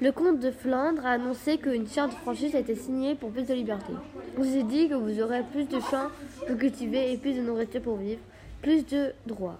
Le comte de Flandre a annoncé qu'une charte de franchise a été signée pour plus de liberté. On s'est dit que vous aurez plus de champs pour cultiver et plus de nourriture pour vivre, plus de droits.